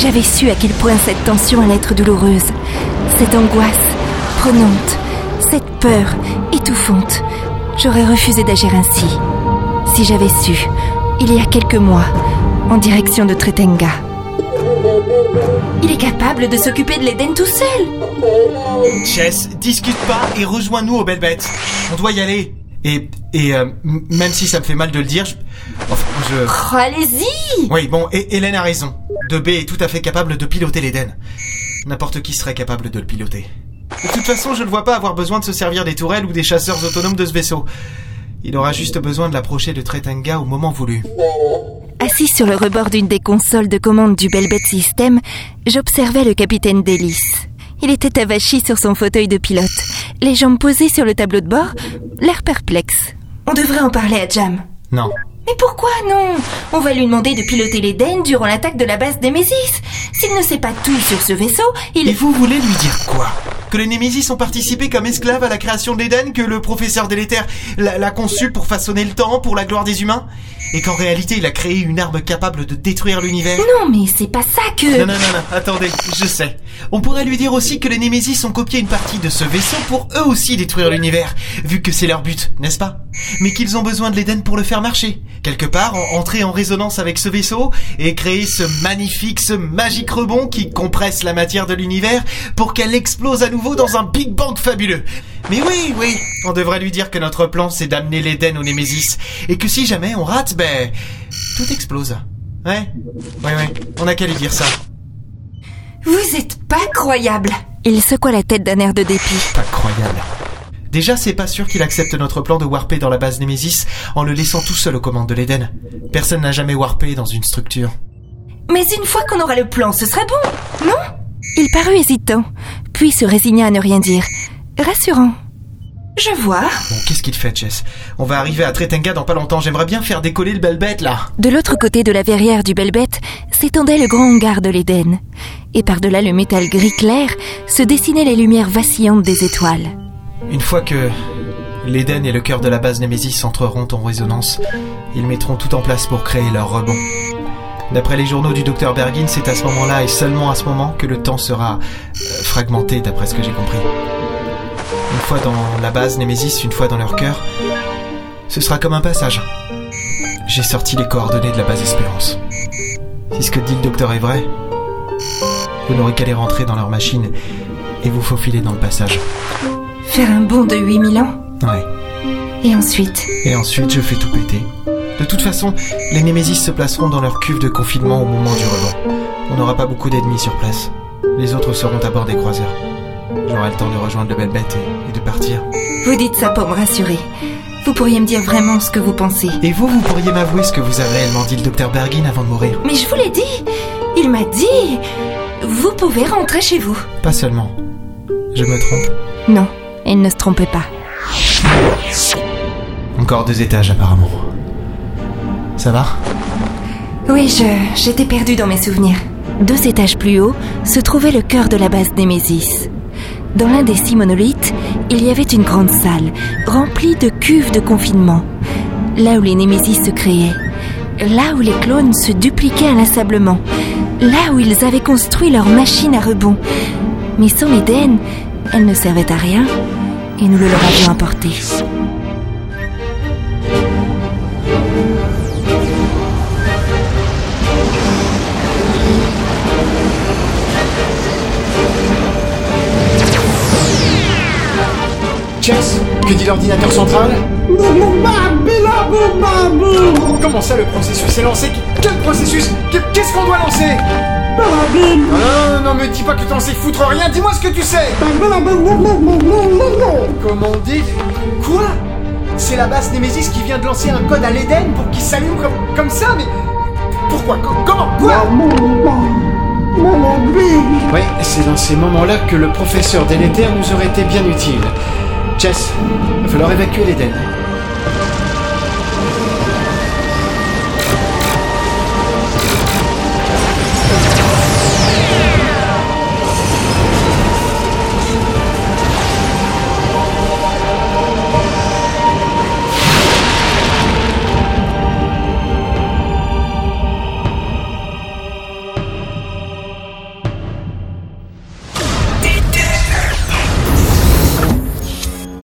j'avais su à quel point cette tension allait être douloureuse, cette angoisse prenante, cette peur étouffante, j'aurais refusé d'agir ainsi. Si j'avais su, il y a quelques mois, en direction de Tretenga. Il est capable de s'occuper de l'Éden tout seul. Chess, discute pas et rejoins-nous aux belles bêtes. On doit y aller. Et, et euh, même si ça me fait mal de le dire, je... Enfin, je... Oh, allez-y Oui, bon, et Hélène a raison. 2B est tout à fait capable de piloter l'Éden. N'importe qui serait capable de le piloter. De toute façon, je ne vois pas avoir besoin de se servir des tourelles ou des chasseurs autonomes de ce vaisseau. Il aura juste besoin de l'approcher de Tretenga au moment voulu. Assis sur le rebord d'une des consoles de commande du Belbet System, j'observais le capitaine Delis. Il était avachi sur son fauteuil de pilote, les jambes posées sur le tableau de bord, l'air perplexe. On devrait en parler à Jam. Non. Mais pourquoi non? On va lui demander de piloter l'Éden durant l'attaque de la base Nemesis. S'il ne sait pas tout sur ce vaisseau, il... Et vous voulez lui dire quoi? Que les Némésis ont participé comme esclaves à la création de l'Éden Que le professeur délétère l'a l'a conçu pour façonner le temps, pour la gloire des humains Et qu'en réalité il a créé une arme capable de détruire l'univers Non, mais c'est pas ça que... Non, non, non, non, attendez, je sais. On pourrait lui dire aussi que les Némésis ont copié une partie de ce vaisseau pour eux aussi détruire l'univers, vu que c'est leur but, n'est-ce pas? Mais qu'ils ont besoin de l'Éden pour le faire marcher. Quelque part, en- entrer en résonance avec ce vaisseau et créer ce magnifique, ce magique rebond qui compresse la matière de l'univers pour qu'elle explose à nouveau dans un Big Bang fabuleux. Mais oui, oui, on devrait lui dire que notre plan c'est d'amener l'Éden aux Némésis et que si jamais on rate, ben, tout explose. Ouais, ouais, ouais, on a qu'à lui dire ça. Vous êtes pas croyable. Il secoua la tête d'un air de dépit. Incroyable. Déjà, c'est pas sûr qu'il accepte notre plan de warper dans la base Nemesis en le laissant tout seul aux commandes de l'Eden. Personne n'a jamais warpé dans une structure. Mais une fois qu'on aura le plan, ce serait bon, non? Il parut hésitant, puis se résigna à ne rien dire. Rassurant. Je vois. Bon, qu'est-ce qu'il fait, Jess? On va arriver à Tretenga dans pas longtemps. J'aimerais bien faire décoller le bel bête, là. De l'autre côté de la verrière du Belbet s'étendait le grand hangar de l'Éden. Et par-delà le métal gris clair se dessinaient les lumières vacillantes des étoiles. Une fois que l'Eden et le cœur de la base Nemesis entreront en résonance, ils mettront tout en place pour créer leur rebond. D'après les journaux du docteur Bergin, c'est à ce moment-là et seulement à ce moment que le temps sera euh, fragmenté, d'après ce que j'ai compris. Une fois dans la base Nemesis, une fois dans leur cœur, ce sera comme un passage. J'ai sorti les coordonnées de la base Espérance. Si ce que dit le docteur est vrai, vous n'aurez qu'à les rentrer dans leur machine et vous faufiler dans le passage. Faire un bond de 8000 ans? Ouais. Et ensuite? Et ensuite, je fais tout péter. De toute façon, les Némésis se placeront dans leur cuve de confinement au moment du rebond. On n'aura pas beaucoup d'ennemis sur place. Les autres seront à bord des croiseurs. J'aurai le temps de rejoindre le belle bête et, et de partir. Vous dites ça pour me rassurer. Vous pourriez me dire vraiment ce que vous pensez. Et vous, vous pourriez m'avouer ce que vous avez réellement dit le docteur Bergin avant de mourir. Mais je vous l'ai dit Il m'a dit Vous pouvez rentrer chez vous. Pas seulement. Je me trompe. Non, il ne se trompait pas. Encore deux étages apparemment. Ça va Oui, je j'étais perdue dans mes souvenirs. Deux étages plus haut se trouvait le cœur de la base Némésis. Dans l'un des six monolithes, il y avait une grande salle, remplie de cuves de confinement. Là où les Némésis se créaient. Là où les clones se dupliquaient inlassablement. Là où ils avaient construit leur machine à rebond. Mais sans l'Éden, elle ne servait à rien. Et nous le leur avions apporté. Que dit l'ordinateur central Comment ça le processus est lancé? Quel processus? Qu'est-ce qu'on doit lancer? Non, non, non, me dis pas que t'en sais foutre rien, dis-moi ce que tu sais. Comment dit. Quoi? C'est la base Nemesis qui vient de lancer un code à l'Eden pour qu'il s'allume comme, ça, mais... Pourquoi? Co- Comment? Quoi? Ouais, c'est dans ces moments-là que le professeur délétère nous aurait été bien utile. Jess, il va falloir évacuer l'Eden.